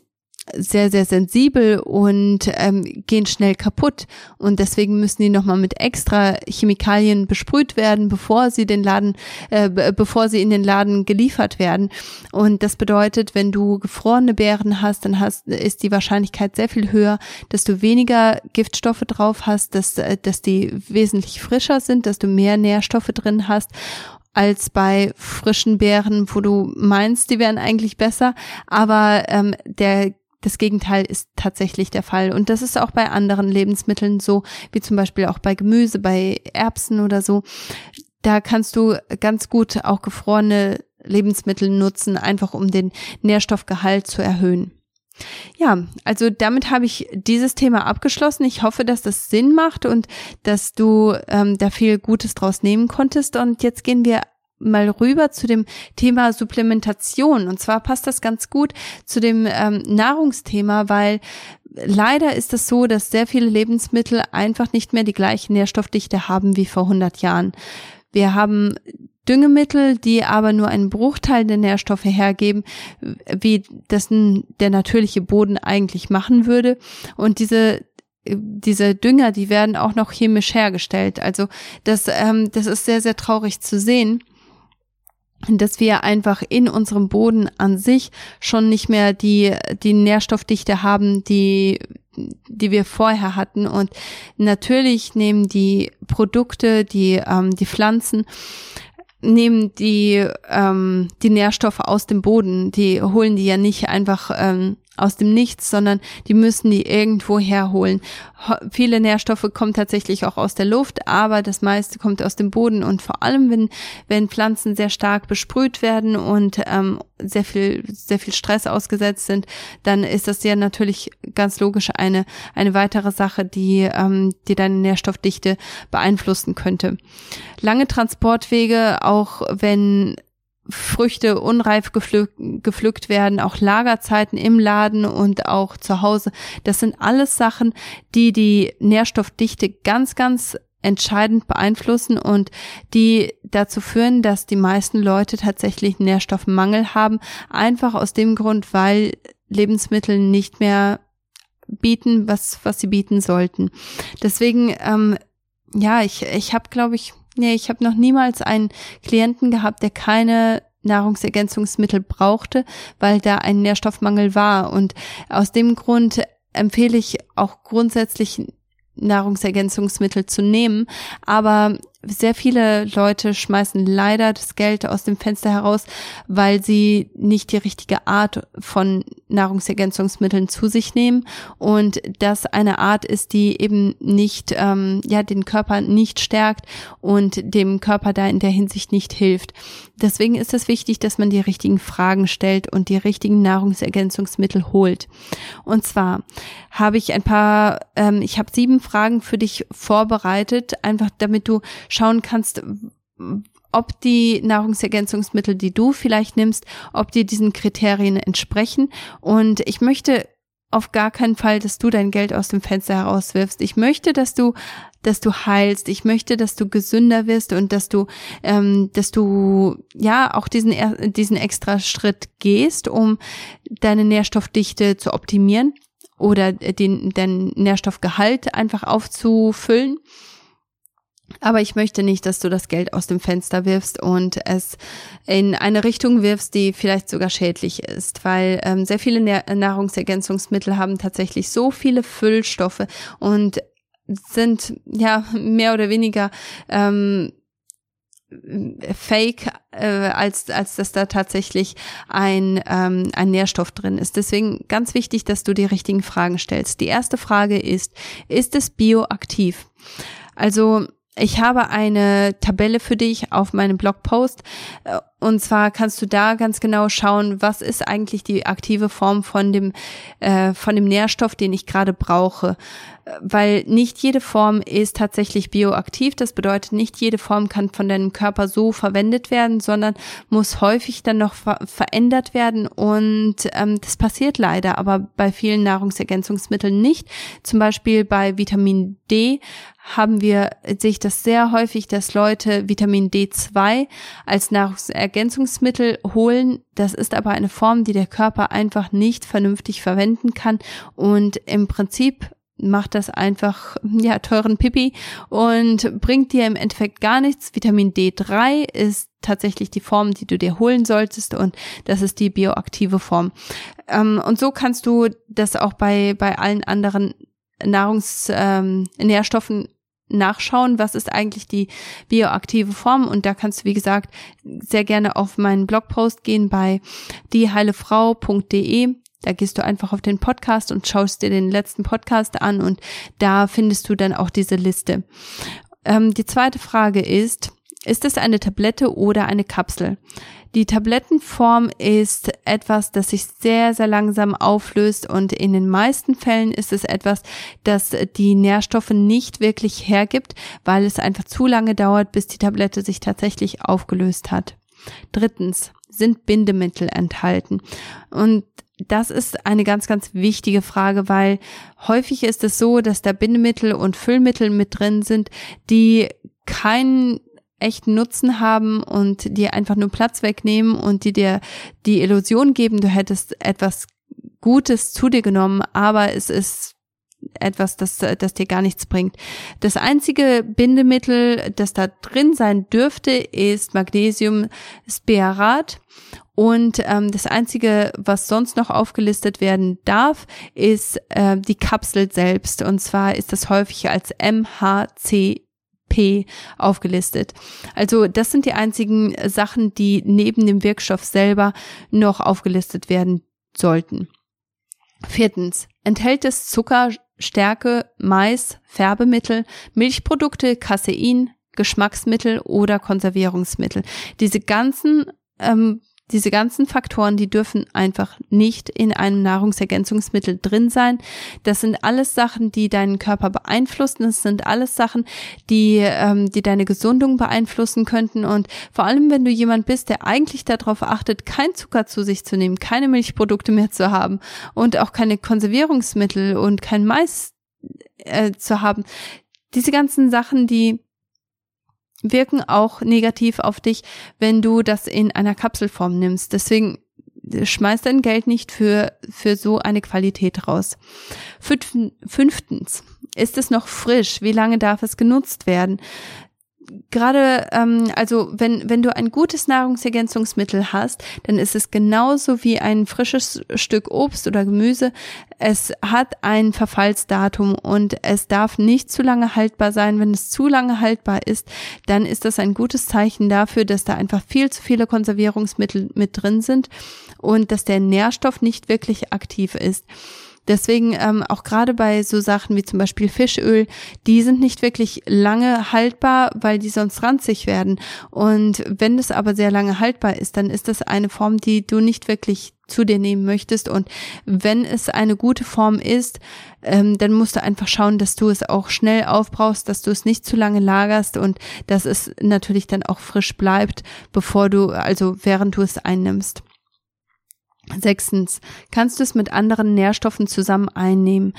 sehr, sehr sensibel und ähm, gehen schnell kaputt. Und deswegen müssen die nochmal mit extra Chemikalien besprüht werden, bevor sie den Laden, äh, bevor sie in den Laden geliefert werden. Und das bedeutet, wenn du gefrorene Beeren hast, dann hast, ist die Wahrscheinlichkeit sehr viel höher, dass du weniger Giftstoffe drauf hast, dass, äh, dass die wesentlich frischer sind, dass du mehr Nährstoffe drin hast als bei frischen Beeren, wo du meinst, die wären eigentlich besser, aber ähm, der das Gegenteil ist tatsächlich der Fall. Und das ist auch bei anderen Lebensmitteln so, wie zum Beispiel auch bei Gemüse, bei Erbsen oder so. Da kannst du ganz gut auch gefrorene Lebensmittel nutzen, einfach um den Nährstoffgehalt zu erhöhen. Ja, also damit habe ich dieses Thema abgeschlossen. Ich hoffe, dass das Sinn macht und dass du ähm, da viel Gutes draus nehmen konntest. Und jetzt gehen wir mal rüber zu dem Thema Supplementation. Und zwar passt das ganz gut zu dem ähm, Nahrungsthema, weil leider ist es so, dass sehr viele Lebensmittel einfach nicht mehr die gleiche Nährstoffdichte haben wie vor 100 Jahren. Wir haben Düngemittel, die aber nur einen Bruchteil der Nährstoffe hergeben, wie das der natürliche Boden eigentlich machen würde. Und diese diese Dünger, die werden auch noch chemisch hergestellt. Also das, ähm, das ist sehr, sehr traurig zu sehen dass wir einfach in unserem Boden an sich schon nicht mehr die, die Nährstoffdichte haben, die, die wir vorher hatten. Und natürlich nehmen die Produkte, die, ähm, die Pflanzen, nehmen die, ähm, die Nährstoffe aus dem Boden. Die holen die ja nicht einfach ähm, aus dem Nichts, sondern die müssen die irgendwo herholen. Viele Nährstoffe kommen tatsächlich auch aus der Luft, aber das meiste kommt aus dem Boden und vor allem, wenn, wenn Pflanzen sehr stark besprüht werden und ähm, sehr viel, sehr viel Stress ausgesetzt sind, dann ist das ja natürlich ganz logisch eine, eine weitere Sache, die, ähm, die deine Nährstoffdichte beeinflussen könnte. Lange Transportwege, auch wenn Früchte unreif gepflückt, gepflückt werden, auch Lagerzeiten im Laden und auch zu Hause. Das sind alles Sachen, die die Nährstoffdichte ganz, ganz entscheidend beeinflussen und die dazu führen, dass die meisten Leute tatsächlich Nährstoffmangel haben, einfach aus dem Grund, weil Lebensmittel nicht mehr bieten, was was sie bieten sollten. Deswegen ähm, ja, ich ich habe glaube ich Nee, ich habe noch niemals einen Klienten gehabt, der keine Nahrungsergänzungsmittel brauchte, weil da ein Nährstoffmangel war. Und aus dem Grund empfehle ich auch grundsätzlich Nahrungsergänzungsmittel zu nehmen. Aber sehr viele Leute schmeißen leider das Geld aus dem Fenster heraus, weil sie nicht die richtige Art von Nahrungsergänzungsmitteln zu sich nehmen und das eine Art ist, die eben nicht, ähm, ja, den Körper nicht stärkt und dem Körper da in der Hinsicht nicht hilft. Deswegen ist es wichtig, dass man die richtigen Fragen stellt und die richtigen Nahrungsergänzungsmittel holt. Und zwar habe ich ein paar, ähm, ich habe sieben Fragen für dich vorbereitet, einfach damit du schauen kannst, ob die Nahrungsergänzungsmittel, die du vielleicht nimmst, ob die diesen Kriterien entsprechen. Und ich möchte auf gar keinen Fall, dass du dein Geld aus dem Fenster herauswirfst. Ich möchte, dass du, dass du heilst. Ich möchte, dass du gesünder wirst und dass du, ähm, dass du ja auch diesen diesen extra Schritt gehst, um deine Nährstoffdichte zu optimieren oder den, den Nährstoffgehalt einfach aufzufüllen. Aber ich möchte nicht, dass du das Geld aus dem Fenster wirfst und es in eine Richtung wirfst, die vielleicht sogar schädlich ist, weil ähm, sehr viele Nahrungsergänzungsmittel haben tatsächlich so viele Füllstoffe und sind ja mehr oder weniger ähm, fake, äh, als, als dass da tatsächlich ein, ähm, ein Nährstoff drin ist. Deswegen ganz wichtig, dass du die richtigen Fragen stellst. Die erste Frage ist, ist es bioaktiv? Also ich habe eine Tabelle für dich auf meinem Blogpost äh, und zwar kannst du da ganz genau schauen, was ist eigentlich die aktive Form von dem äh, von dem Nährstoff, den ich gerade brauche, weil nicht jede Form ist tatsächlich bioaktiv. Das bedeutet, nicht jede Form kann von deinem Körper so verwendet werden, sondern muss häufig dann noch ver verändert werden und ähm, das passiert leider, aber bei vielen Nahrungsergänzungsmitteln nicht. Zum Beispiel bei Vitamin D haben wir, sehe ich das sehr häufig, dass Leute Vitamin D2 als Nahrungsergänzungsmittel holen. Das ist aber eine Form, die der Körper einfach nicht vernünftig verwenden kann und im Prinzip macht das einfach, ja, teuren Pipi und bringt dir im Endeffekt gar nichts. Vitamin D3 ist tatsächlich die Form, die du dir holen solltest und das ist die bioaktive Form. Ähm, und so kannst du das auch bei, bei allen anderen Nahrungsnährstoffen ähm, nachschauen, was ist eigentlich die bioaktive Form und da kannst du, wie gesagt, sehr gerne auf meinen Blogpost gehen bei dieheilefrau.de. Da gehst du einfach auf den Podcast und schaust dir den letzten Podcast an und da findest du dann auch diese Liste. Ähm, die zweite Frage ist, Ist es eine Tablette oder eine Kapsel? Die Tablettenform ist etwas, das sich sehr, sehr langsam auflöst und in den meisten Fällen ist es etwas, das die Nährstoffe nicht wirklich hergibt, weil es einfach zu lange dauert, bis die Tablette sich tatsächlich aufgelöst hat. Drittens sind Bindemittel enthalten. Und das ist eine ganz, ganz wichtige Frage, weil häufig ist es so, dass da Bindemittel und Füllmittel mit drin sind, die keinen echten Nutzen haben und die einfach nur Platz wegnehmen und die dir die Illusion geben, du hättest etwas Gutes zu dir genommen, aber es ist etwas, das, das dir gar nichts bringt. Das einzige Bindemittel, das da drin sein dürfte, ist Magnesium Spearat. Und ähm, das Einzige, was sonst noch aufgelistet werden darf, ist äh, die Kapsel selbst. Und zwar ist das häufig als MHC Aufgelistet. Also das sind die einzigen Sachen, die neben dem Wirkstoff selber noch aufgelistet werden sollten. Viertens. Enthält es Zucker, Stärke, Mais, Färbemittel, Milchprodukte, Casein, Geschmacksmittel oder Konservierungsmittel. Diese ganzen ähm, diese ganzen Faktoren, die dürfen einfach nicht in einem Nahrungsergänzungsmittel drin sein. Das sind alles Sachen, die deinen Körper beeinflussen. Das sind alles Sachen, die, ähm, die deine Gesundung beeinflussen könnten. Und vor allem, wenn du jemand bist, der eigentlich darauf achtet, kein Zucker zu sich zu nehmen, keine Milchprodukte mehr zu haben und auch keine Konservierungsmittel und kein Mais äh, zu haben. Diese ganzen Sachen, die wirken auch negativ auf dich, wenn du das in einer Kapselform nimmst. Deswegen schmeiß dein Geld nicht für, für so eine Qualität raus. Fünftens, ist es noch frisch? Wie lange darf es genutzt werden? Gerade, ähm, also wenn, wenn du ein gutes Nahrungsergänzungsmittel hast, dann ist es genauso wie ein frisches Stück Obst oder Gemüse. Es hat ein Verfallsdatum und es darf nicht zu lange haltbar sein. Wenn es zu lange haltbar ist, dann ist das ein gutes Zeichen dafür, dass da einfach viel zu viele Konservierungsmittel mit drin sind und dass der Nährstoff nicht wirklich aktiv ist. Deswegen ähm, auch gerade bei so Sachen wie zum Beispiel Fischöl, die sind nicht wirklich lange haltbar, weil die sonst ranzig werden. Und wenn es aber sehr lange haltbar ist, dann ist das eine Form, die du nicht wirklich zu dir nehmen möchtest. Und wenn es eine gute Form ist, ähm, dann musst du einfach schauen, dass du es auch schnell aufbrauchst, dass du es nicht zu lange lagerst und dass es natürlich dann auch frisch bleibt, bevor du, also während du es einnimmst. Sechstens, kannst du es mit anderen Nährstoffen zusammen einnehmen?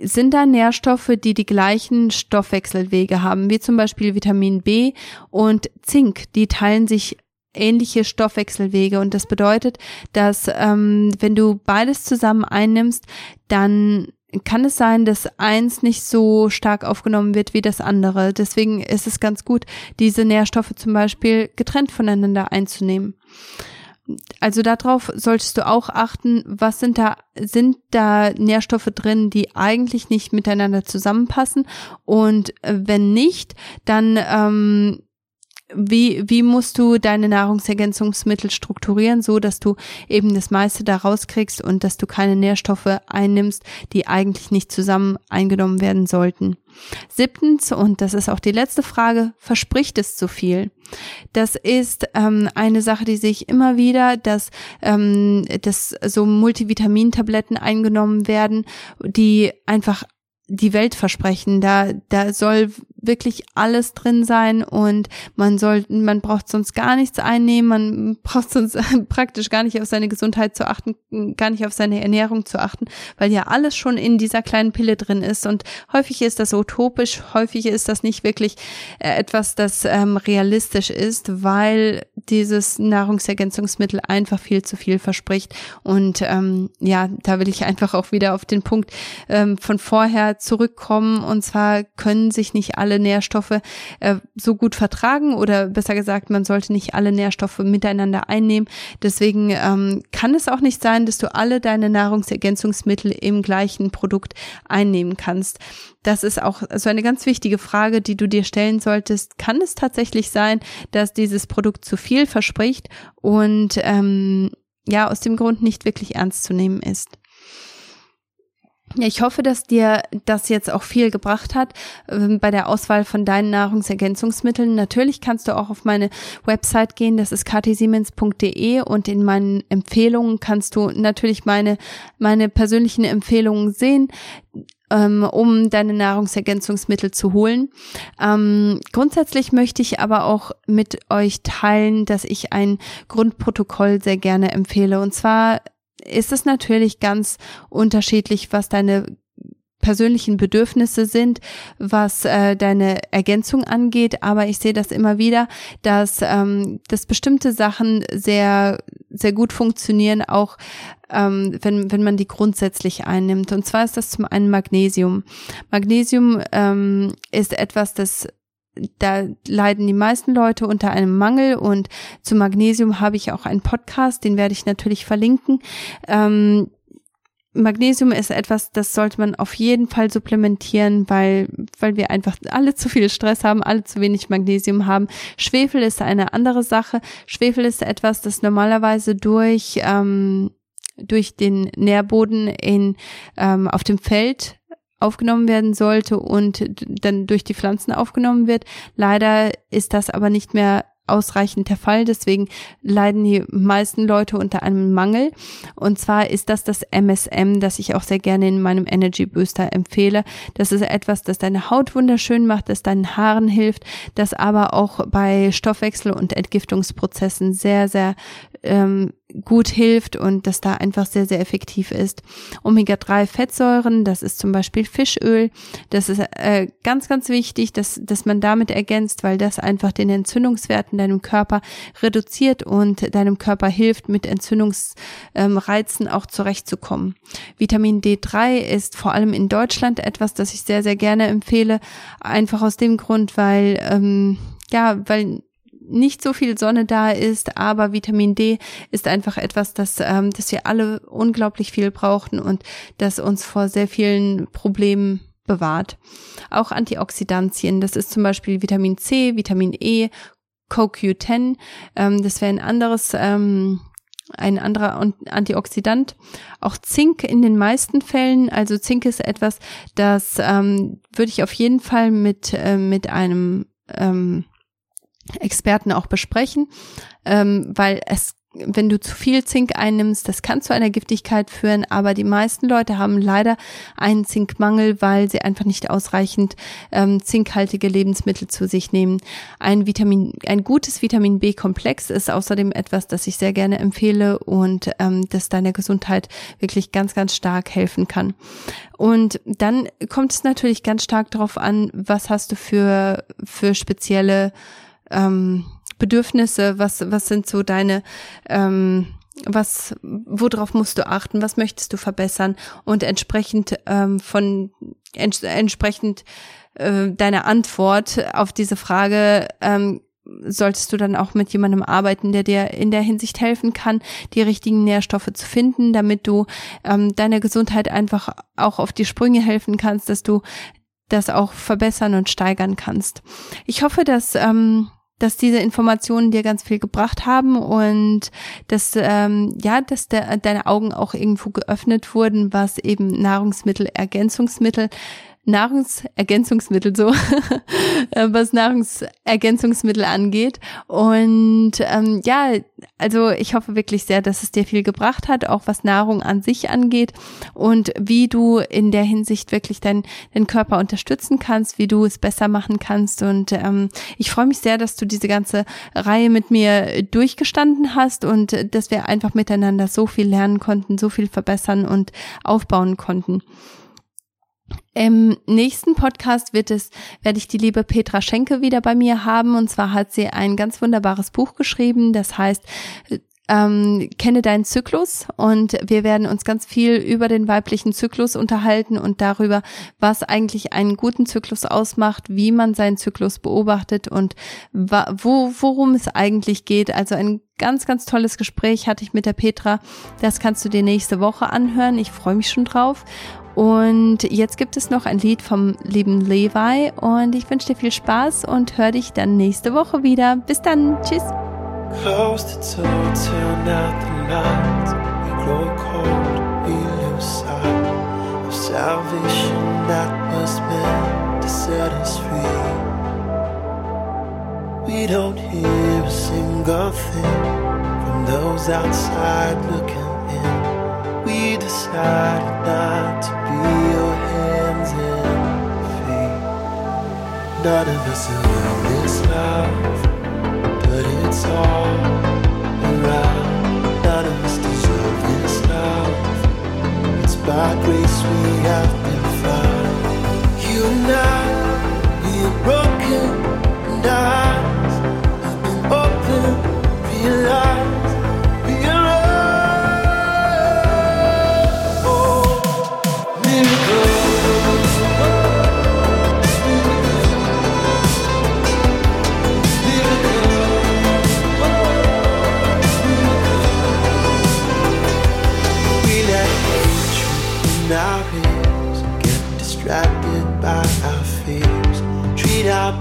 Sind da Nährstoffe, die die gleichen Stoffwechselwege haben, wie zum Beispiel Vitamin B und Zink? Die teilen sich ähnliche Stoffwechselwege und das bedeutet, dass ähm, wenn du beides zusammen einnimmst, dann kann es sein, dass eins nicht so stark aufgenommen wird wie das andere. Deswegen ist es ganz gut, diese Nährstoffe zum Beispiel getrennt voneinander einzunehmen also darauf solltest du auch achten, was sind da, sind da Nährstoffe drin, die eigentlich nicht miteinander zusammenpassen? Und äh, wenn nicht, dann ähm, wie, wie musst du deine Nahrungsergänzungsmittel strukturieren, so dass du eben das meiste da rauskriegst und dass du keine Nährstoffe einnimmst, die eigentlich nicht zusammen eingenommen werden sollten. Siebtens, und das ist auch die letzte Frage, verspricht es zu viel? Das ist ähm, eine Sache, die sehe ich immer wieder, dass, ähm, dass so Multivitamintabletten eingenommen werden, die einfach die Welt versprechen. Da, da soll wirklich alles drin sein und man soll, man braucht sonst gar nichts einnehmen, man braucht sonst praktisch gar nicht auf seine Gesundheit zu achten, gar nicht auf seine Ernährung zu achten, weil ja alles schon in dieser kleinen Pille drin ist und häufig ist das utopisch, häufig ist das nicht wirklich äh, etwas, das ähm, realistisch ist, weil dieses Nahrungsergänzungsmittel einfach viel zu viel verspricht und ähm, ja, da will ich einfach auch wieder auf den Punkt ähm, von vorher zurückkommen und zwar können sich nicht alle alle Nährstoffe äh, so gut vertragen oder besser gesagt, man sollte nicht alle Nährstoffe miteinander einnehmen. Deswegen ähm, kann es auch nicht sein, dass du alle deine Nahrungsergänzungsmittel im gleichen Produkt einnehmen kannst. Das ist auch so eine ganz wichtige Frage, die du dir stellen solltest. Kann es tatsächlich sein, dass dieses Produkt zu viel verspricht und ähm, ja, aus dem Grund nicht wirklich ernst zu nehmen ist? Ich hoffe, dass dir das jetzt auch viel gebracht hat äh, bei der Auswahl von deinen Nahrungsergänzungsmitteln. Natürlich kannst du auch auf meine Website gehen, das ist ktsiemens.de und in meinen Empfehlungen kannst du natürlich meine, meine persönlichen Empfehlungen sehen ähm, um deine Nahrungsergänzungsmittel zu holen. Ähm, grundsätzlich möchte ich aber auch mit euch teilen, dass ich ein Grundprotokoll sehr gerne empfehle. Und zwar ist es natürlich ganz unterschiedlich, was deine persönlichen Bedürfnisse sind, was äh, deine Ergänzung angeht. Aber ich sehe das immer wieder, dass, ähm, dass bestimmte Sachen sehr, sehr gut funktionieren, auch ähm, wenn, wenn man die grundsätzlich einnimmt. Und zwar ist das zum einen Magnesium. Magnesium ähm, ist etwas, das da leiden die meisten Leute unter einem Mangel und zu Magnesium habe ich auch einen Podcast, den werde ich natürlich verlinken. Ähm, Magnesium ist etwas, das sollte man auf jeden Fall supplementieren, weil, weil wir einfach alle zu viel Stress haben, alle zu wenig Magnesium haben. Schwefel ist eine andere Sache. Schwefel ist etwas, das normalerweise durch, ähm, durch den Nährboden in, ähm, auf dem Feld aufgenommen werden sollte und dann durch die Pflanzen aufgenommen wird. Leider ist das aber nicht mehr ausreichend der Fall. Deswegen leiden die meisten Leute unter einem Mangel. Und zwar ist das das MSM, das ich auch sehr gerne in meinem Energy Booster empfehle. Das ist etwas, das deine Haut wunderschön macht, das deinen Haaren hilft, das aber auch bei Stoffwechsel- und Entgiftungsprozessen sehr, sehr ähm, gut hilft und das da einfach sehr, sehr effektiv ist. Omega-3-Fettsäuren, das ist zum Beispiel Fischöl. Das ist äh, ganz, ganz wichtig, dass, dass man damit ergänzt, weil das einfach den Entzündungswert in deinem Körper reduziert und deinem Körper hilft, mit Entzündungsreizen ähm, auch zurechtzukommen. Vitamin D3 ist vor allem in Deutschland etwas, das ich sehr, sehr gerne empfehle. Einfach aus dem Grund, weil, ähm, ja, weil nicht so viel Sonne da ist, aber Vitamin D ist einfach etwas, das, ähm, das wir alle unglaublich viel brauchen und das uns vor sehr vielen Problemen bewahrt. Auch Antioxidantien, das ist zum Beispiel Vitamin C, Vitamin E, CoQ10, ähm, das wäre ein anderes ähm, ein anderer Antioxidant. Auch Zink in den meisten Fällen. Also Zink ist etwas, das ähm, würde ich auf jeden Fall mit, äh, mit einem ähm, Experten auch besprechen, ähm, weil es wenn du zu viel Zink einnimmst, das kann zu einer Giftigkeit führen, aber die meisten Leute haben leider einen Zinkmangel, weil sie einfach nicht ausreichend ähm, zinkhaltige Lebensmittel zu sich nehmen. Ein Vitamin, ein gutes Vitamin B-Komplex ist außerdem etwas, das ich sehr gerne empfehle und ähm, das deiner Gesundheit wirklich ganz, ganz stark helfen kann. Und dann kommt es natürlich ganz stark darauf an, was hast du für, für spezielle ähm, Bedürfnisse, was, was sind so deine, ähm, was, worauf musst du achten, was möchtest du verbessern? Und entsprechend ähm, von ents entsprechend äh, deine Antwort auf diese Frage ähm, solltest du dann auch mit jemandem arbeiten, der dir in der Hinsicht helfen kann, die richtigen Nährstoffe zu finden, damit du ähm, deiner Gesundheit einfach auch auf die Sprünge helfen kannst, dass du das auch verbessern und steigern kannst. Ich hoffe, dass ähm, dass diese Informationen dir ganz viel gebracht haben und dass ähm, ja, dass der, deine Augen auch irgendwo geöffnet wurden, was eben Nahrungsmittel, Ergänzungsmittel Nahrungsergänzungsmittel so, äh, was Nahrungsergänzungsmittel angeht. Und ähm, ja, also ich hoffe wirklich sehr, dass es dir viel gebracht hat, auch was Nahrung an sich angeht und wie du in der Hinsicht wirklich deinen dein Körper unterstützen kannst, wie du es besser machen kannst. Und ähm, ich freue mich sehr, dass du diese ganze Reihe mit mir durchgestanden hast und dass wir einfach miteinander so viel lernen konnten, so viel verbessern und aufbauen konnten. Im nächsten Podcast wird es, werde ich die liebe Petra Schenke wieder bei mir haben. Und zwar hat sie ein ganz wunderbares Buch geschrieben. Das heißt, ähm, kenne deinen Zyklus und wir werden uns ganz viel über den weiblichen Zyklus unterhalten und darüber, was eigentlich einen guten Zyklus ausmacht, wie man seinen Zyklus beobachtet und wo, worum es eigentlich geht. Also ein ganz, ganz tolles Gespräch hatte ich mit der Petra. Das kannst du dir nächste Woche anhören. Ich freue mich schon drauf. Und jetzt gibt es noch ein Lied vom lieben Levi und ich wünsche dir viel Spaß und hör dich dann nächste Woche wieder. Bis dann. Tschüss. We don't hear a single thing from those outside looking decided not to be your hands and feet. None of us are this love, but it's all around. None of us deserve this love. It's by grace we have been found. You and I, we are broken, and eyes have been open. Realize,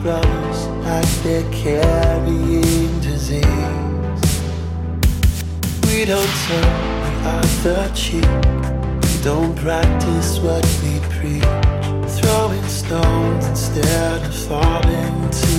Brothers like they're carrying disease. We don't turn the other cheek. We don't practice what we preach. Throwing stones instead of falling to